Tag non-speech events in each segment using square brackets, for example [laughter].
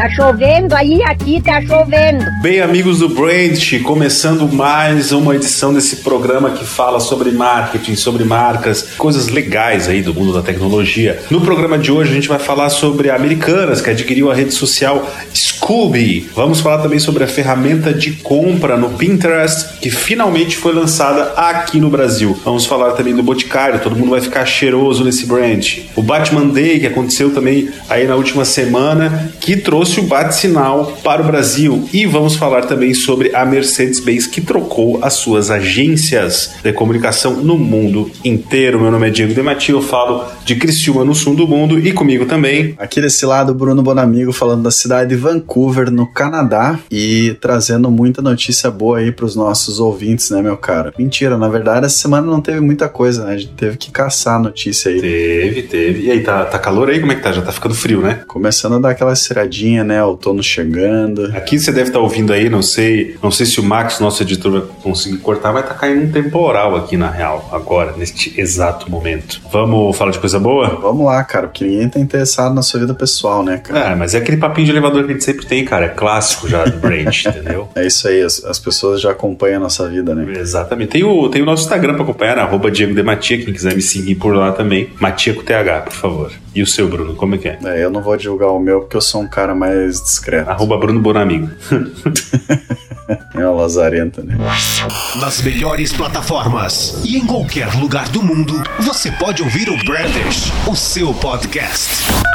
Tá chovendo aí, aqui tá chovendo. Bem, amigos do Brand, começando mais uma edição desse programa que fala sobre marketing, sobre marcas, coisas legais aí do mundo da tecnologia. No programa de hoje a gente vai falar sobre a Americanas, que adquiriu a rede social Scooby. Vamos falar também sobre a ferramenta de compra no Pinterest, que finalmente foi lançada aqui no Brasil. Vamos falar também do Boticário, todo mundo vai ficar cheiroso nesse brand. O Batman Day, que aconteceu também aí na última semana, que trouxe trouxe o bate-sinal para o Brasil e vamos falar também sobre a Mercedes-Benz que trocou as suas agências de comunicação no mundo inteiro. Meu nome é Diego Demati, eu falo de Criciúma no sul do mundo e comigo também. Aqui desse lado, Bruno Bonamigo falando da cidade de Vancouver, no Canadá e trazendo muita notícia boa aí para os nossos ouvintes, né, meu cara? Mentira, na verdade essa semana não teve muita coisa, né? A gente teve que caçar a notícia aí. Teve, teve. E aí, tá, tá calor aí? Como é que tá? Já tá ficando frio, né? Começando a dar aquela ciradinha né? Outono chegando. Aqui você deve estar tá ouvindo aí, não sei, não sei se o Max, nosso editor, vai conseguir cortar, vai estar tá caindo um temporal aqui na real, agora, neste exato momento. Vamos falar de coisa boa? Vamos lá, cara, porque ninguém tá interessado na sua vida pessoal, né, cara? É, mas é aquele papinho de elevador que a gente sempre tem, cara, é clássico já do Brand, [laughs] entendeu? É isso aí, as, as, pessoas já acompanham a nossa vida, né? Exatamente. Tem o, tem o nosso Instagram pra acompanhar, né? arroba Diego quem quiser me seguir por lá também. Matia com TH, por favor. E o seu, Bruno, como é que é? É, eu não vou divulgar o meu porque eu sou um cara mais discreto. Arroba Bruno Bonamigo. [laughs] é uma lazarenta, né? Nas melhores plataformas e em qualquer lugar do mundo, você pode ouvir o Brandish, o seu podcast.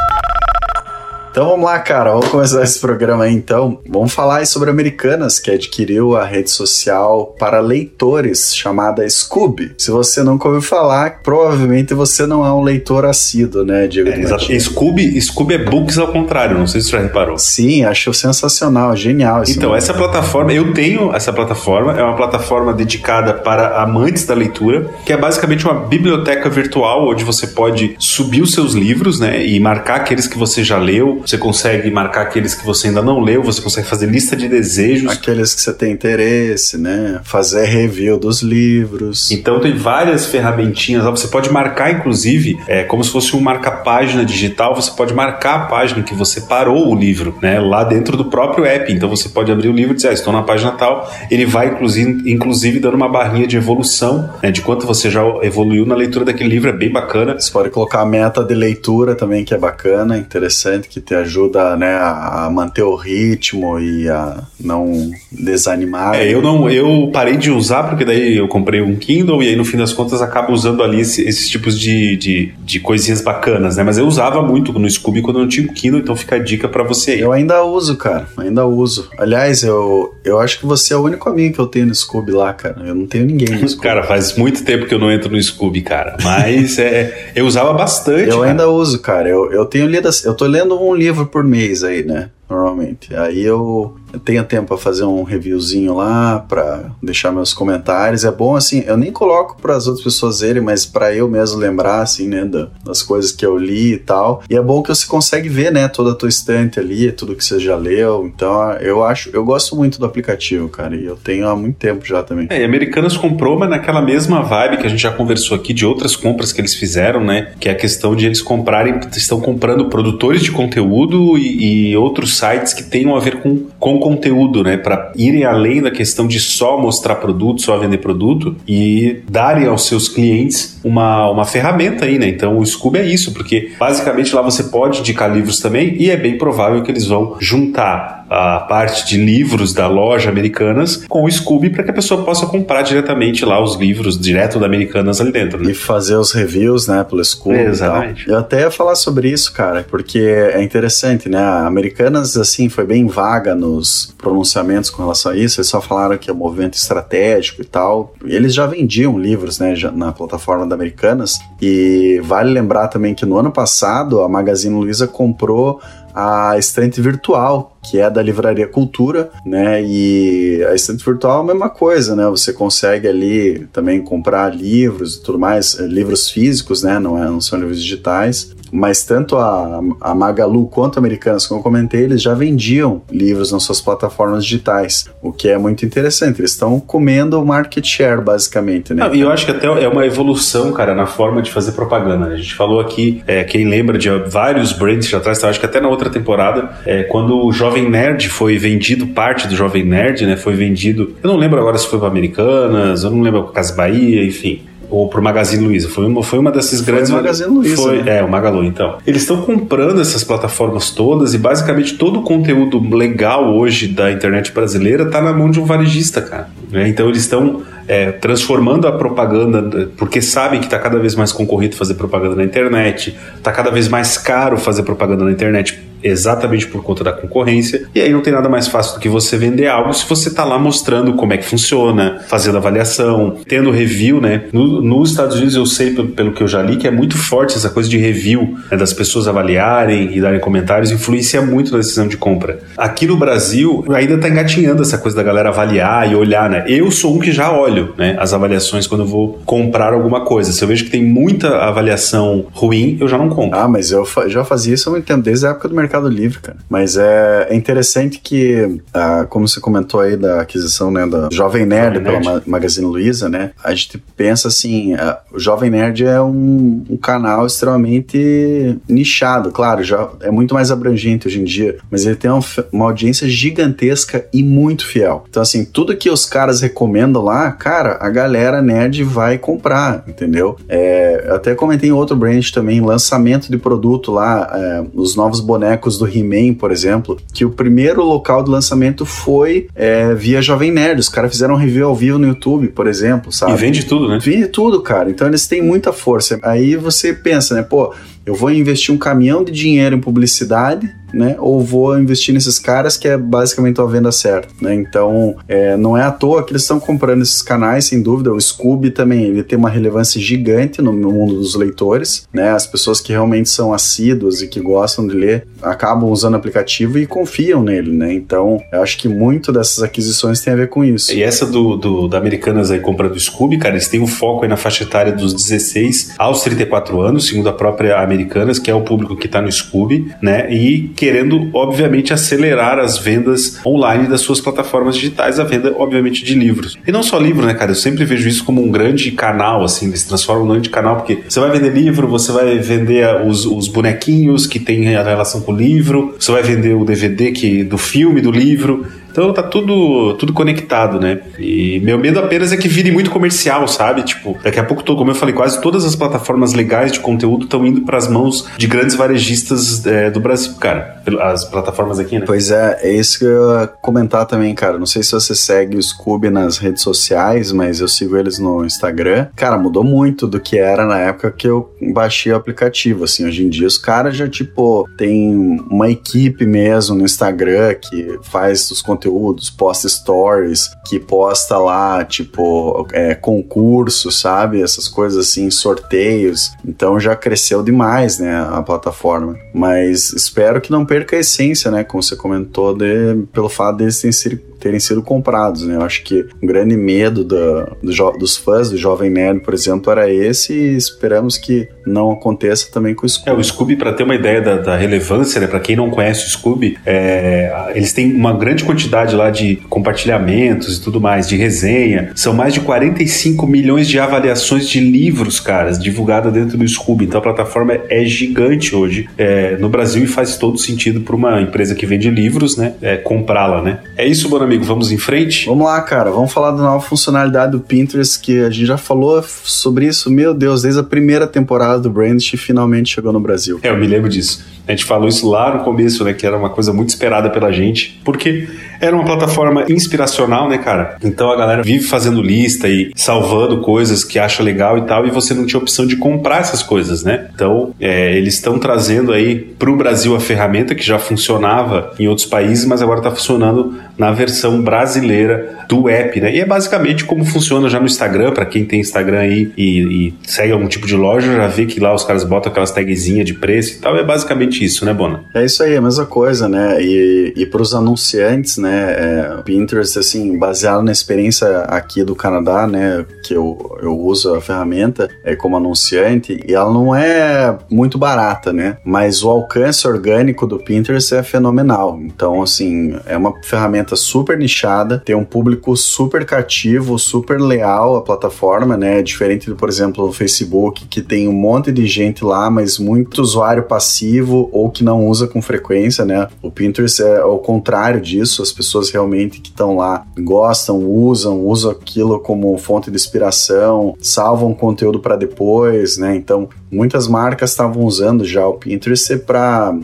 Então vamos lá, cara, vamos começar esse programa aí então. Vamos falar aí sobre Americanas, que adquiriu a rede social para leitores chamada Scoob. Se você nunca ouviu falar, provavelmente você não é um leitor assíduo, né, Diego? É, exato. Scoob, Scoob é books ao contrário, não sei se você já reparou. Sim, acho sensacional, genial. então, essa plataforma, eu tenho essa plataforma, é uma plataforma dedicada para amantes da leitura, que é basicamente uma biblioteca virtual onde você pode subir os seus livros, né, e marcar aqueles que você já leu, você consegue marcar aqueles que você ainda não leu, você consegue fazer lista de desejos. Aqueles que você tem interesse, né? Fazer review dos livros. Então tem várias ferramentinhas lá. Você pode marcar, inclusive, é, como se fosse um marca-página digital, você pode marcar a página que você parou o livro, né? Lá dentro do próprio app. Então você pode abrir o livro e dizer, ah, estou na página tal. Ele vai, inclusive, inclusive dando uma barrinha de evolução, né? De quanto você já evoluiu na leitura daquele livro. É bem bacana. Você pode colocar a meta de leitura também, que é bacana, interessante, que te ajuda né, a manter o ritmo e a não desanimar. É, eu não, eu parei de usar porque daí eu comprei um Kindle e aí no fim das contas acabo usando ali esse, esses tipos de, de, de, coisinhas bacanas, né? Mas eu usava muito no Scooby quando eu não tinha o Kindle, então fica a dica para você aí. Eu ainda uso, cara, ainda uso. Aliás, eu, eu acho que você é o único amigo que eu tenho no Scooby lá, cara. Eu não tenho ninguém no [laughs] Scooby. cara, faz muito tempo que eu não entro no Scooby, cara. Mas é, eu usava bastante. Eu cara. ainda uso, cara. Eu, eu tenho lido, eu tô lendo um livro por mês aí, né? Normalmente. Aí eu eu tenho tempo para fazer um reviewzinho lá, para deixar meus comentários. É bom assim, eu nem coloco para as outras pessoas verem, mas para eu mesmo lembrar assim, né, das coisas que eu li e tal. E é bom que você consegue ver, né, toda a tua estante ali, tudo que você já leu. Então, eu acho, eu gosto muito do aplicativo, cara, e eu tenho há muito tempo já também. É, e Americanas comprou, mas naquela mesma vibe que a gente já conversou aqui de outras compras que eles fizeram, né, que é a questão de eles comprarem, estão comprando produtores de conteúdo e, e outros sites que tenham a ver com, com conteúdo, né? Para irem além da questão de só mostrar produto, só vender produto e darem aos seus clientes uma, uma ferramenta aí, né? Então o Scoob é isso, porque basicamente lá você pode indicar livros também e é bem provável que eles vão juntar a parte de livros da loja Americanas com o Scooby para que a pessoa possa comprar diretamente lá os livros direto da Americanas ali dentro. Né? E fazer os reviews, né, pelo Scooby. Exatamente. Eu até ia falar sobre isso, cara, porque é interessante, né? A Americanas, assim, foi bem vaga nos pronunciamentos com relação a isso. Eles só falaram que é um movimento estratégico e tal. Eles já vendiam livros, né, na plataforma da Americanas. E vale lembrar também que no ano passado a Magazine Luiza comprou a estante virtual, que é da Livraria Cultura, né? E a estante virtual é a mesma coisa, né? Você consegue ali também comprar livros e tudo mais, livros físicos, né? Não, é, não são livros digitais mas tanto a, a Magalu quanto a Americanas, como eu comentei, eles já vendiam livros nas suas plataformas digitais, o que é muito interessante. Eles estão comendo o market share, basicamente, né? e eu acho que até é uma evolução, cara, na forma de fazer propaganda. A gente falou aqui, é, quem lembra de vários brands atrás, então acho que até na outra temporada, é, quando o Jovem Nerd foi vendido, parte do Jovem Nerd, né, foi vendido, eu não lembro agora se foi para Americanas, eu não lembro para Casa Bahia, enfim ou pro Magazine Luiza. Foi uma, foi uma dessas foi grandes. O Magazine Luiza. Foi, né? É, o Magalu, então. Eles estão comprando essas plataformas todas e basicamente todo o conteúdo legal hoje da internet brasileira tá na mão de um varejista, cara. Né? Então eles estão é, transformando a propaganda, porque sabem que está cada vez mais concorrido fazer propaganda na internet, está cada vez mais caro fazer propaganda na internet exatamente por conta da concorrência. E aí não tem nada mais fácil do que você vender algo se você está lá mostrando como é que funciona, fazendo avaliação, tendo review, né? No, nos Estados Unidos eu sei, pelo, que eu já li, que é muito forte essa coisa de review, né? das pessoas avaliarem e darem comentários, influencia muito na decisão de compra. Aqui no Brasil ainda está engatinhando essa coisa da galera avaliar e olhar, né? Eu sou um que já olho, né? As avaliações quando eu vou comprar alguma coisa. Se eu vejo que tem muita avaliação ruim, eu já não compro. Ah, mas eu fa já fazia isso há muito tempo, desde a época do mercado Mercado Livre, cara. Mas é, é interessante que, ah, como você comentou aí da aquisição né, da Jovem Nerd Jovem pela Nerd. Magazine Luiza, né? A gente pensa assim, ah, o Jovem Nerd é um, um, canal extremamente nichado, claro, já é muito mais abrangente hoje em dia, mas ele tem uma, uma audiência gigantesca e muito fiel. Então, assim, tudo que os caras recomendam lá, cara, a galera nerd vai comprar, entendeu? É, eu até comentei em outro brand também, lançamento de produto lá, é, os novos bonecos bonecos do He-Man, por exemplo, que o primeiro local de lançamento foi é, via Jovem Nerd. Os caras fizeram um review ao vivo no YouTube, por exemplo, sabe? E vende tudo, né? Vende tudo, cara. Então eles têm muita força. Aí você pensa, né, pô, eu vou investir um caminhão de dinheiro em publicidade, né? Ou vou investir nesses caras que é basicamente uma venda certa, né? Então, é, não é à toa que eles estão comprando esses canais, sem dúvida. O Scooby também, ele tem uma relevância gigante no, mundo dos leitores, né? As pessoas que realmente são assíduas e que gostam de ler acabam usando o aplicativo e confiam nele, né? Então, eu acho que muito dessas aquisições tem a ver com isso. E essa do, do da Americanas aí comprando o Scooby, cara, eles têm um foco aí na faixa etária dos 16 aos 34 anos, segundo a própria Americanas americanas, que é o público que está no Scooby, né? E querendo, obviamente, acelerar as vendas online das suas plataformas digitais, a venda, obviamente, de livros. E não só livro, né, cara? Eu sempre vejo isso como um grande canal, assim, eles transformam um grande canal, porque você vai vender livro, você vai vender os, os bonequinhos que tem a relação com o livro, você vai vender o DVD que, do filme, do livro. Então tá tudo, tudo conectado, né? E meu medo apenas é que vire muito comercial, sabe? Tipo, daqui a pouco, como eu falei, quase todas as plataformas legais de conteúdo estão indo para as mãos de grandes varejistas é, do Brasil, cara. As plataformas aqui, né? Pois é, é isso que eu ia comentar também, cara. Não sei se você segue o Scooby nas redes sociais, mas eu sigo eles no Instagram. Cara, mudou muito do que era na época que eu baixei o aplicativo. Assim, hoje em dia os caras já, tipo, tem uma equipe mesmo no Instagram que faz os conteúdos conteúdos, posta stories, que posta lá, tipo, é, concursos, sabe? Essas coisas assim, sorteios. Então já cresceu demais, né, a plataforma. Mas espero que não perca a essência, né? Como você comentou, de, pelo fato deles terem sido terem sido comprados, né? Eu acho que um grande medo do, do dos fãs do Jovem Nerd, por exemplo, era esse e esperamos que não aconteça também com o Scooby. É, o Scooby, para ter uma ideia da, da relevância, né? Para quem não conhece o Scooby, é, eles têm uma grande quantidade lá de compartilhamentos e tudo mais, de resenha. São mais de 45 milhões de avaliações de livros, caras, divulgadas dentro do Scooby. Então a plataforma é gigante hoje é, no Brasil e faz todo sentido para uma empresa que vende livros, né? É, comprá-la, né? É isso, Bono amigo, vamos em frente? Vamos lá, cara. Vamos falar da nova funcionalidade do Pinterest que a gente já falou sobre isso, meu Deus, desde a primeira temporada do Brandish e finalmente chegou no Brasil. É, eu me lembro disso. A gente falou isso lá no começo, né, que era uma coisa muito esperada pela gente, porque era uma plataforma inspiracional, né, cara? Então a galera vive fazendo lista e salvando coisas que acha legal e tal, e você não tinha opção de comprar essas coisas, né? Então é, eles estão trazendo aí para o Brasil a ferramenta que já funcionava em outros países, mas agora está funcionando na versão brasileira do app, né? E é basicamente como funciona já no Instagram, para quem tem Instagram aí e, e, segue algum tipo de loja, já vê que lá os caras botam aquelas tagzinhas de preço e tal, é basicamente isso, né, Bona? É isso aí, a mesma coisa, né? E, e para os anunciantes, né, é, Pinterest, assim, baseado na experiência aqui do Canadá, né, que eu, eu uso a ferramenta é, como anunciante, e ela não é muito barata, né? Mas o alcance orgânico do Pinterest é fenomenal. Então, assim, é uma ferramenta super nichada, tem um público super cativo, super leal à plataforma, né? Diferente do, por exemplo, o Facebook, que tem um monte de gente lá, mas muito usuário passivo ou que não usa com frequência, né? O Pinterest é o contrário disso, as pessoas realmente que estão lá gostam, usam, usam aquilo como fonte de inspiração, salvam conteúdo para depois, né? Então, muitas marcas estavam usando já o Pinterest para,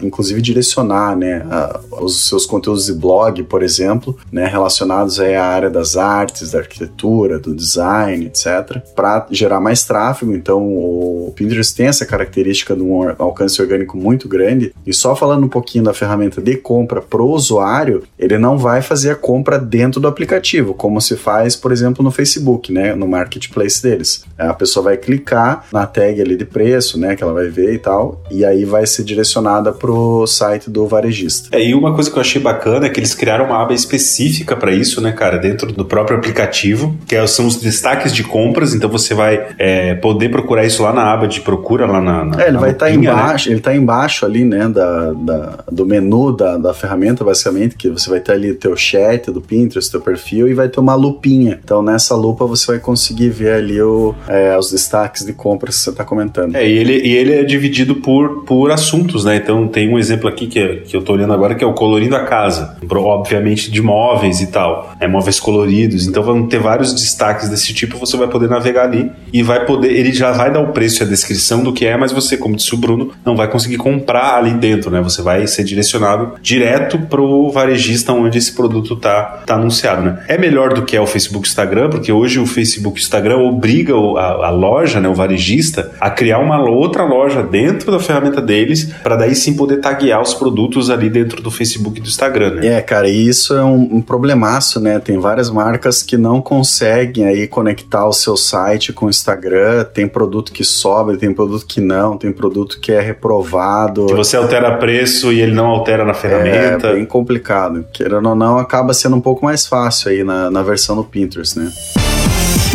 inclusive, direcionar, né, a, os seus conteúdos de blog, por exemplo, né, relacionados aí à área das artes, da arquitetura, do design, etc., para gerar mais tráfego. Então, o Pinterest tem essa característica de um alcance orgânico muito grande. E só falando um pouquinho da ferramenta de compra para o usuário, ele não vai fazer a compra dentro do aplicativo, como se faz, por exemplo, no Facebook, né, no marketplace deles. A pessoa vai clicar na tag ali de preço, né, que ela vai ver e tal, e aí vai ser direcionada pro site do varejista. É, e uma coisa que eu achei bacana é que eles criaram uma aba específica para isso, né, cara, dentro do próprio aplicativo, que é, são os destaques de compras, então você vai é, poder procurar isso lá na aba de procura, lá na. na é, ele na vai estar tá embaixo, né? ele tá embaixo ali, né, da, da do menu da, da ferramenta, basicamente, que você vai ter ali teu chat do Pinterest, teu perfil, e vai ter uma lupinha. Então nessa lupa você vai conseguir ver ali o, é, os destaques de compras que você está comentando. É, e ele, e ele é dividido por, por assuntos, né? Então tem um exemplo aqui que, é, que eu tô olhando agora que é o colorindo a casa. Obviamente de móveis e tal. É móveis coloridos. Então vão ter vários destaques desse tipo. Você vai poder navegar ali e vai poder. Ele já vai dar o preço e a descrição do que é, mas você, como disse o Bruno, não vai conseguir comprar ali dentro, né? Você vai ser direcionado direto pro varejista onde esse produto tá, tá anunciado, né? É melhor do que é o Facebook Instagram, porque hoje o Facebook Instagram obriga a, a loja, né, o varejista, a criar uma outra loja dentro da ferramenta deles, para daí sim poder taguear os produtos ali dentro do Facebook e do Instagram, né? É, cara, e isso é um, um problemaço, né? Tem várias marcas que não conseguem aí conectar o seu site com o Instagram, tem produto que sobra, tem produto que não, tem produto que é reprovado. Que você altera preço e ele não altera na ferramenta. É bem complicado. Querendo ou não, acaba sendo um pouco mais fácil aí na, na versão do Pinterest, né?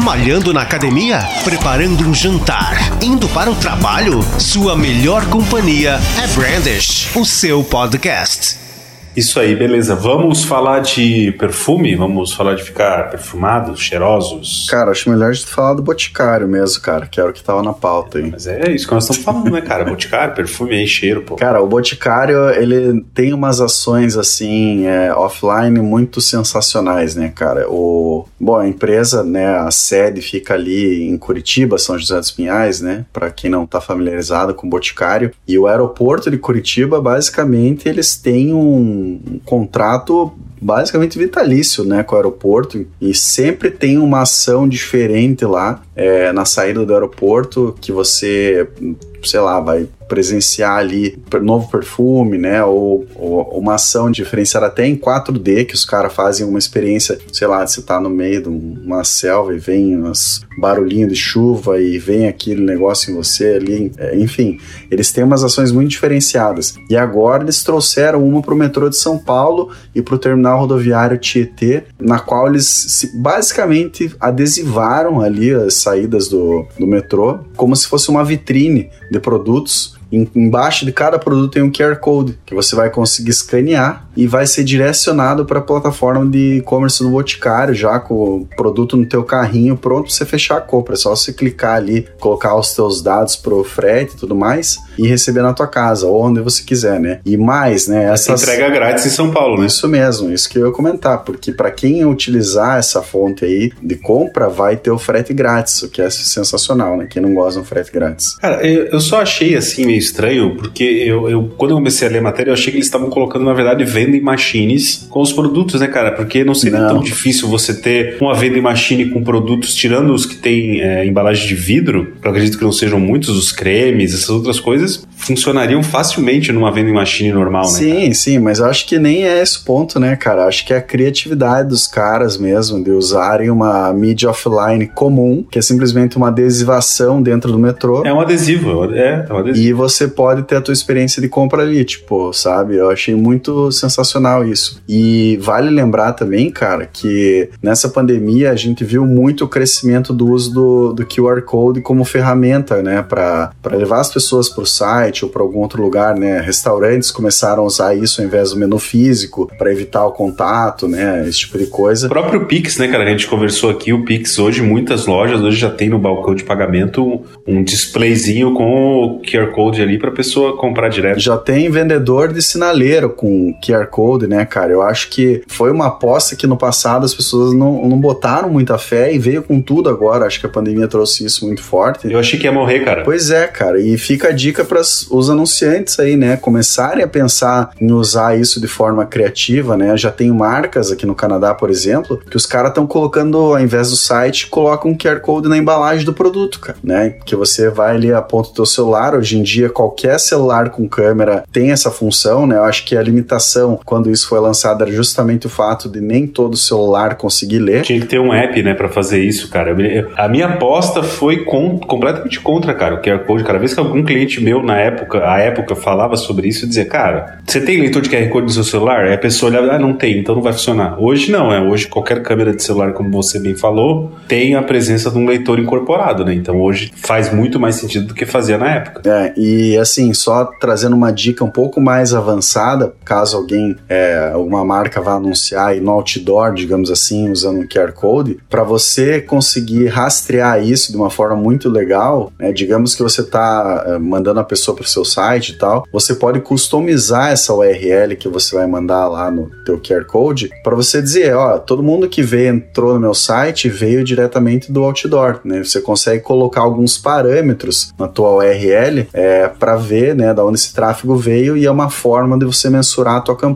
Malhando na academia? Preparando um jantar? Indo para o trabalho? Sua melhor companhia é Brandish, o seu podcast. Isso aí, beleza. Vamos falar de perfume? Vamos falar de ficar perfumados, cheirosos? Cara, acho melhor a gente falar do Boticário mesmo, cara, que era o que tava na pauta aí. Mas é isso que nós estamos falando, né, cara? Boticário, perfume aí, cheiro, pô. Cara, o Boticário, ele tem umas ações, assim, é, offline muito sensacionais, né, cara? O... Bom, a empresa, né, a sede fica ali em Curitiba, São José dos Pinhais, né, para quem não tá familiarizado com o Boticário. E o aeroporto de Curitiba, basicamente, eles têm um um contrato basicamente vitalício né, com o aeroporto. E sempre tem uma ação diferente lá é, na saída do aeroporto que você, sei lá, vai presenciar ali novo perfume, né? Ou, ou, uma ação diferenciada até em 4D, que os caras fazem uma experiência, sei lá, você tá no meio de uma selva e vem uns barulhinhos de chuva e vem aquele negócio em você ali. É, enfim, eles têm umas ações muito diferenciadas. E agora eles trouxeram uma pro metrô de São Paulo e pro terminal rodoviário Tietê, na qual eles basicamente adesivaram ali as saídas do, do metrô como se fosse uma vitrine de produtos. Embaixo de cada produto tem um QR Code que você vai conseguir escanear e vai ser direcionado para a plataforma de e-commerce do Boticário, já com o produto no teu carrinho pronto para você fechar a compra. É só você clicar ali, colocar os teus dados pro frete e tudo mais e receber na tua casa ou onde você quiser, né? E mais, né? Essa entrega grátis em São Paulo, né? Isso mesmo, isso que eu ia comentar, porque para quem utilizar essa fonte aí de compra, vai ter o frete grátis, o que é sensacional, né? Quem não gosta de um frete grátis. Cara, eu, eu só achei assim meio estranho, porque eu, eu quando eu comecei a ler a matéria, eu achei que eles estavam colocando, na verdade, vending machines com os produtos, né, cara? Porque não seria Não. tão difícil você ter uma vending machine com produtos, tirando os que tem é, embalagem de vidro, eu acredito que não sejam muitos, os cremes, essas outras coisas, funcionariam facilmente numa vending machine normal, né? Sim, sim, mas eu acho que nem é esse ponto, né, cara? Acho que é a criatividade dos caras mesmo, de usarem uma mídia offline comum, que é simplesmente uma adesivação dentro do metrô. É um adesivo, é, é um adesivo. E você pode ter a tua experiência de compra ali, tipo, sabe? Eu achei muito sensacional isso. E vale lembrar também, cara, que nessa pandemia a gente viu muito o crescimento do uso do, do QR Code como ferramenta, né? Para levar as pessoas para o site ou para algum outro lugar, né? Restaurantes começaram a usar isso ao invés do menu físico para evitar o contato, né? Esse tipo de coisa. O próprio Pix, né, cara? A gente conversou aqui, o Pix hoje, muitas lojas hoje já tem no balcão de pagamento um displayzinho com o QR Code ali pra pessoa comprar direto. Já tem vendedor de sinaleiro com QR Code, né, cara? Eu acho que foi uma aposta que no passado as pessoas não, não botaram muita fé e veio com tudo agora. Acho que a pandemia trouxe isso muito forte. Eu achei que ia morrer, cara. Pois é, cara. E fica a dica para os anunciantes aí, né? Começarem a pensar em usar isso de forma criativa, né? Já tem marcas aqui no Canadá, por exemplo, que os caras estão colocando, ao invés do site, colocam um QR Code na embalagem do produto, cara, né? Que você vai ali, aponta o teu celular. Hoje em dia, qualquer celular com câmera tem essa função, né? Eu acho que a limitação, quando isso foi lançado, era justamente o fato de nem todo celular conseguir ler. Tinha que ter um app, né, pra fazer isso, cara. A minha aposta foi com- completamente contra, cara, o QR Code. Cada vez que algum cliente meu na época, a época falava sobre isso, eu dizia, cara, você tem leitor de QR Code no seu celular? Aí a pessoa olhava, ah, não tem, então não vai funcionar. Hoje não, é. Hoje qualquer câmera de celular, como você bem falou, tem a presença de um leitor incorporado, né? Então hoje faz muito mais sentido do que fazia na época. É, e assim, só trazendo uma dica um pouco mais avançada, caso alguém, é, alguma marca vá anunciar aí no outdoor, digamos assim, usando um QR Code, para você conseguir rastrear isso de uma forma muito legal, né, digamos que você está mandando a pessoa para o seu site e tal, você pode customizar essa URL que você vai mandar lá no teu QR Code para você dizer, ó, todo mundo que veio entrou no meu site veio diretamente do outdoor, né? Você consegue colocar alguns parâmetros na tua URL é, para ver, né, da onde esse tráfego veio e é uma forma de você mensurar a tua campanha.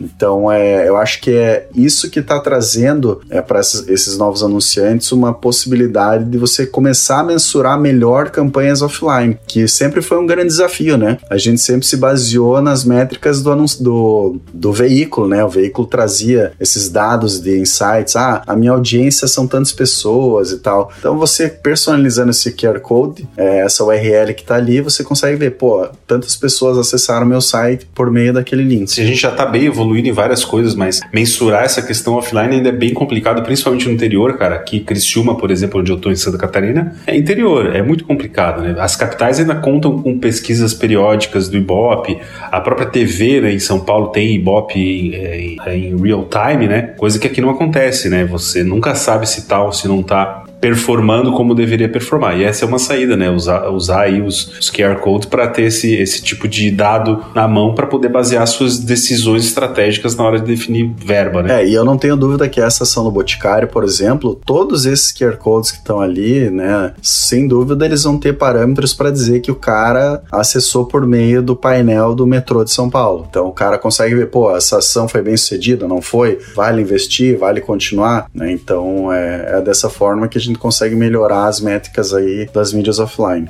Então, é, eu acho que é isso que está trazendo é, para esses, novos anunciantes uma possibilidade de você começar a mensurar melhor campanhas offline, que sempre foi um grande desafio, né? A gente sempre se baseou nas métricas do, anúncio- do, do veículo, né? O veículo trazia esses dados de insights, ah, a minha audiência são tantas pessoas e tal. Então, você personalizando esse QR Code, é, essa URL que tá ali, você consegue ver, pô, tantas pessoas acessaram meu site por meio daquele link. Se a gente já tá bem evoluído em várias coisas, mas mensurar essa questão offline ainda é bem complicado, principalmente no interior, cara. Aqui, Criciúma, por exemplo, onde eu tô em Santa Catarina, é interior, é muito complicado, né? As capitais ainda contam com pesquisas periódicas do Ibope, a própria TV, né, em São Paulo tem Ibope em, em- em real time, né? Coisa que aqui não acontece, né? Você nunca sabe se tá ou se não tá performando como deveria performar. E essa é uma saída, né? Usar, usar aí os, os QR codes para ter esse, esse tipo de dado na mão para poder basear suas decisões estratégicas na hora de definir verba, né? É, e eu não tenho dúvida que essa ação do Boticário, por exemplo, todos esses QR codes que estão ali, né, sem dúvida eles vão ter parâmetros para dizer que o cara acessou por meio do painel do metrô de São Paulo. Então o cara consegue ver, pô, essa ação foi bem sucedida, não foi? Vale investir, vale continuar, né? Então é, é dessa forma que a gente consegue melhorar as métricas aí das mídias offline.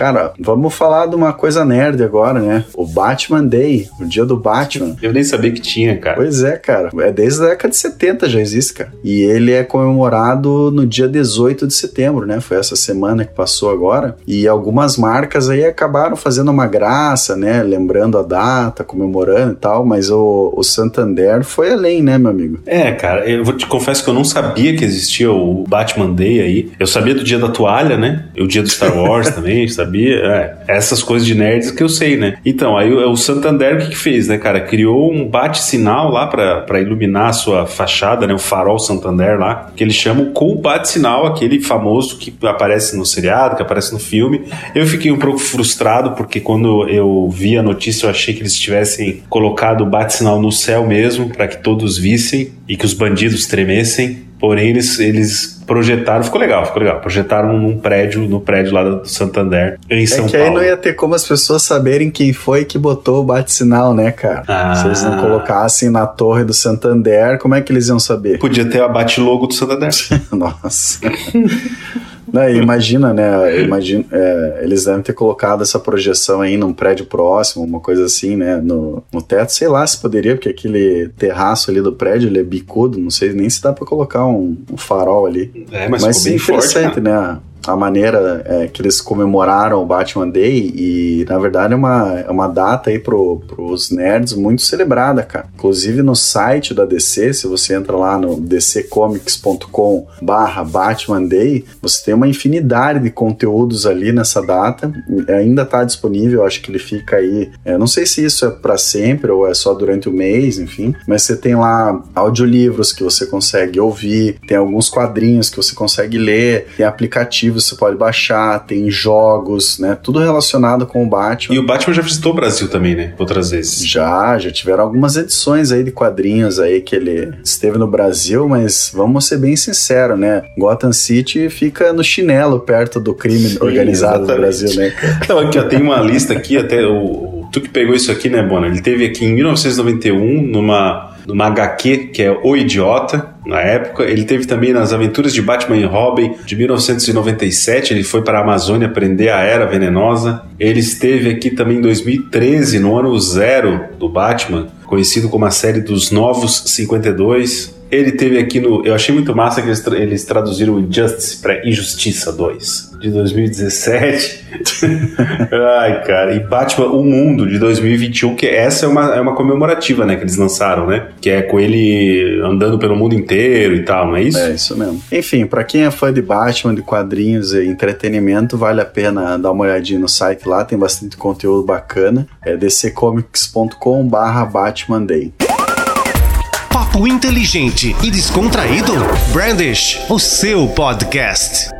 Cara, vamos falar de uma coisa nerd agora, né? O Batman Day, o dia do Batman. Eu nem sabia que tinha, cara. Pois é, cara. É desde a década de 70 já existe, cara. E ele é comemorado no dia 18 de setembro, né? Foi essa semana que passou agora. E algumas marcas aí acabaram fazendo uma graça, né? Lembrando a data, comemorando e tal. Mas o, o Santander foi além, né, meu amigo? É, cara, eu vou te confesso que eu não sabia que existia o Batman Day aí. Eu sabia do dia da toalha, né? E o dia do Star Wars [laughs] também, sabia? É, essas coisas de nerds que eu sei, né? Então, aí o o Santander o que, que fez, né, cara? Criou um bate-sinal lá pra iluminar a sua fachada, né? O farol Santander lá, que eles chamam com bate-sinal, aquele famoso que aparece no seriado, que aparece no filme. Eu fiquei um pouco frustrado, porque quando eu vi a notícia, eu achei que eles tivessem colocado o bate-sinal no céu mesmo, para que todos vissem e que os bandidos tremessem. Porém, eles, eles projetaram, ficou legal, ficou legal. Projetaram num prédio, no prédio lá do Santander, em São Paulo. É que aí não ia ter como as pessoas saberem quem foi que botou o bate-sinal, né, cara? Ah. Se eles não colocassem na torre do Santander, como é que eles iam saber? Podia ter a bate-logo do Santander. [laughs] Nossa. [laughs] Não, imagina, né? Imagina, é, eles devem ter colocado essa projeção aí num prédio próximo, uma coisa assim, né? No, no teto, sei lá se poderia, porque aquele terraço ali do prédio ele é bicudo, não sei nem se dá para colocar um, um, farol ali. É, mas, mas sim, interessante, forte, né? A maneira é, que eles comemoraram o Batman Day e na verdade é uma, é uma data aí pro, pros nerds muito celebrada, cara. Inclusive no site da DC, se você entra lá no dccomics.com barra Batman Day, você tem uma infinidade de conteúdos ali nessa data, ainda tá disponível, acho que ele fica aí, é, não sei se isso é para sempre ou é só durante o mês, enfim, mas você tem lá audiolivros que você consegue ouvir, tem alguns quadrinhos que você consegue ler, tem aplicativos você pode baixar, tem jogos, né? Tudo relacionado com o Batman. E o Batman já visitou o Brasil também, né? Outras vezes. Já, já tiveram algumas edições aí de quadrinhos aí que ele esteve no Brasil, mas vamos ser bem sinceros, né? Gotham City fica no chinelo perto do crime Sim, organizado exatamente. do Brasil, né? [laughs] Então, aqui, ó, tem uma lista aqui, até o, tu que pegou isso aqui, né, Bona? Ele teve aqui em 1991 numa numa HQ que é O Idiota, na época. Ele teve também nas Aventuras de Batman e Robin de 1997. Ele foi para a Amazônia aprender a Era Venenosa. Ele esteve aqui também em 2013, no ano zero do Batman, conhecido como a série dos Novos 52. Ele teve aqui no. Eu achei muito massa que eles, tra eles traduziram Injustice para Injustiça 2, de 2017. [laughs] Ai, cara. E Batman O Mundo, de 2021, que essa é uma, é uma comemorativa, né? Que eles lançaram, né? Que é com ele andando pelo mundo inteiro e tal, não é isso? É, isso mesmo. Enfim, para quem é fã de Batman, de quadrinhos e entretenimento, vale a pena dar uma olhadinha no site lá, tem bastante conteúdo bacana. É dccomics.com/barra Batman Day. Papo inteligente e descontraído? Brandish, o seu podcast.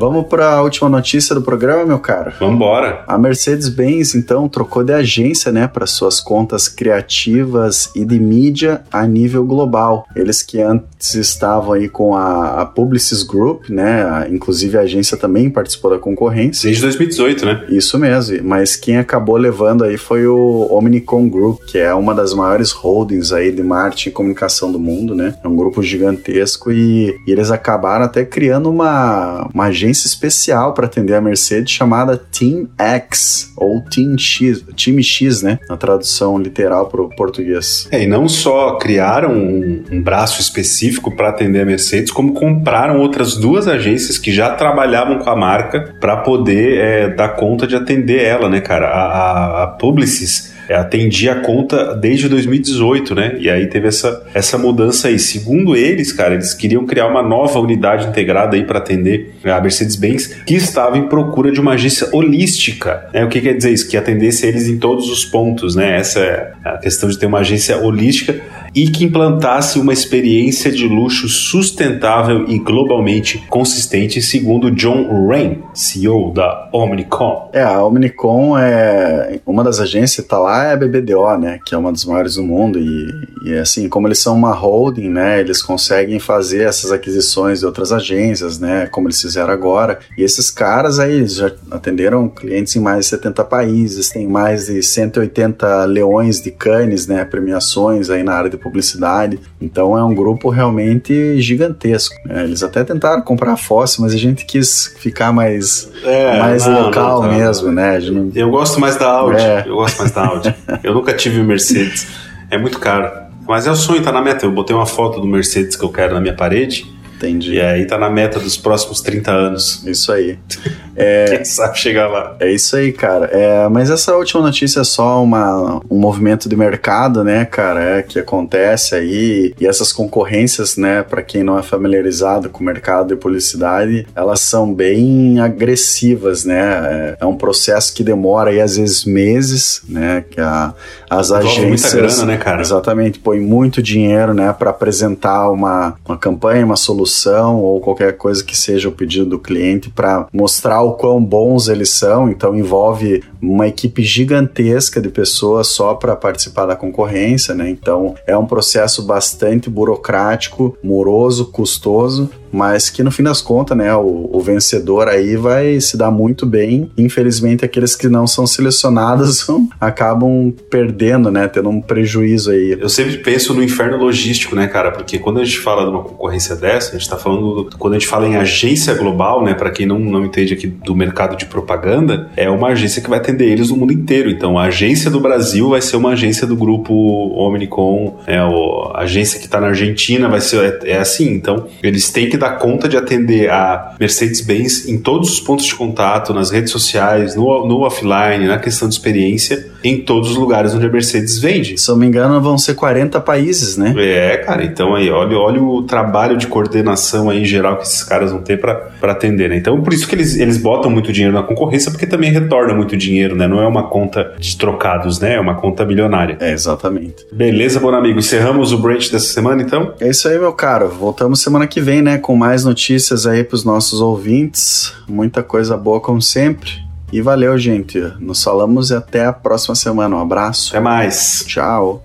Vamos para a última notícia do programa, meu caro? Vambora. A Mercedes-Benz, então, trocou de agência, né, para suas contas criativas e de mídia a nível global. Eles que antes estavam aí com a, a Publicis Group, né, a, inclusive a agência também participou da concorrência. Desde 2018, né? Isso mesmo, mas quem acabou levando aí foi o Omnicom Group, que é uma das maiores holdings aí de marketing e comunicação do mundo, né? É um grupo gigantesco e, e eles acabaram até criando uma, uma agência agência especial para atender a Mercedes chamada Team X ou Team X, Time X, né? Na tradução literal para o português. É, e não só criaram um, um braço específico para atender a Mercedes, como compraram outras duas agências que já trabalhavam com a marca para poder é, dar conta de atender ela, né, cara? A, a, a Publicis atendia a conta desde 2018, né? E aí teve essa, essa mudança aí. Segundo eles, cara, eles queriam criar uma nova unidade integrada aí para atender a Mercedes-Benz, que estava em procura de uma agência holística. Né? O que quer dizer isso? Que atendesse eles em todos os pontos, né? Essa é a questão de ter uma agência holística e que implantasse uma experiência de luxo sustentável e globalmente consistente, segundo John Rain, CEO da Omnicom. É, a Omnicom é uma das agências tá lá é a BBDO, né, que é uma das maiores do mundo e, e assim, como eles são uma holding, né, eles conseguem fazer essas aquisições de outras agências, né, como eles fizeram agora. E esses caras aí já atenderam clientes em mais de 70 países, tem mais de 180 leões de canes, né, premiações aí na área de publicidade. Então é um grupo realmente gigantesco. Né? Eles até tentaram comprar a Fosse, mas a gente quis ficar mais, é, mais não, local não, tá. mesmo, né? Não... Eu gosto mais da Audi. É. Eu gosto mais da Audi. eu nunca tive o Mercedes. É muito caro. Mas é o sonho, tá na meta. Eu botei uma foto do Mercedes que eu quero na minha parede Entendi. E aí tá na meta dos próximos 30 anos. Isso aí. [laughs] É, Quem sabe chegar lá. É isso aí, cara. É, mas essa última notícia é só uma, um movimento de mercado, né, cara, é, que acontece aí. E essas concorrências, né, para quem não é familiarizado com o mercado de publicidade, elas são bem agressivas, né? É, é um processo que demora aí às vezes meses, né, que a, as agências... muita grana, né, cara? Exatamente, põe muito dinheiro, né, para apresentar uma, uma campanha, uma solução solução ou qualquer coisa que seja o pedido do cliente para mostrar o quão bons eles são. Então envolve uma equipe gigantesca de pessoas só para participar da concorrência, né? Então é um processo bastante burocrático, moroso, custoso, mas que no fim das contas, né, o, o, vencedor aí vai se dar muito bem. Infelizmente, aqueles que não são selecionados [laughs] acabam perdendo, né, tendo um prejuízo aí. Eu sempre penso no inferno logístico, né, cara, porque quando a gente fala de uma concorrência dessa, a gente tá falando, quando a gente fala em agência global, né, para quem não, não entende aqui do mercado de propaganda, é uma agência que vai atender eles no mundo inteiro. Então, a agência do Brasil vai ser uma agência do grupo Omnicom, é, a agência que está na Argentina vai ser, é, é assim. Então, eles têm que dar conta de atender a Mercedes-Benz em todos os pontos de contato, nas redes sociais, no, no offline, na questão de experiência, em todos os lugares onde a Mercedes vende. Se eu não me engano, vão ser 40 países, né? É, cara, então aí, olha, olha o trabalho de coordenação aí em geral que esses caras vão ter para atender, né? Então, por isso que eles, eles botam muito dinheiro na concorrência, porque também retorna muito dinheiro, né? Não é uma conta de trocados, né? É uma conta milionária. É, exatamente. Beleza, bom amigo. Encerramos o branch dessa semana, então? É isso aí, meu caro. Voltamos semana que vem, né? Com mais notícias aí para os nossos ouvintes. Muita coisa boa, como sempre. E valeu, gente. Nos falamos e até a próxima semana. Um abraço. Até mais. Tchau.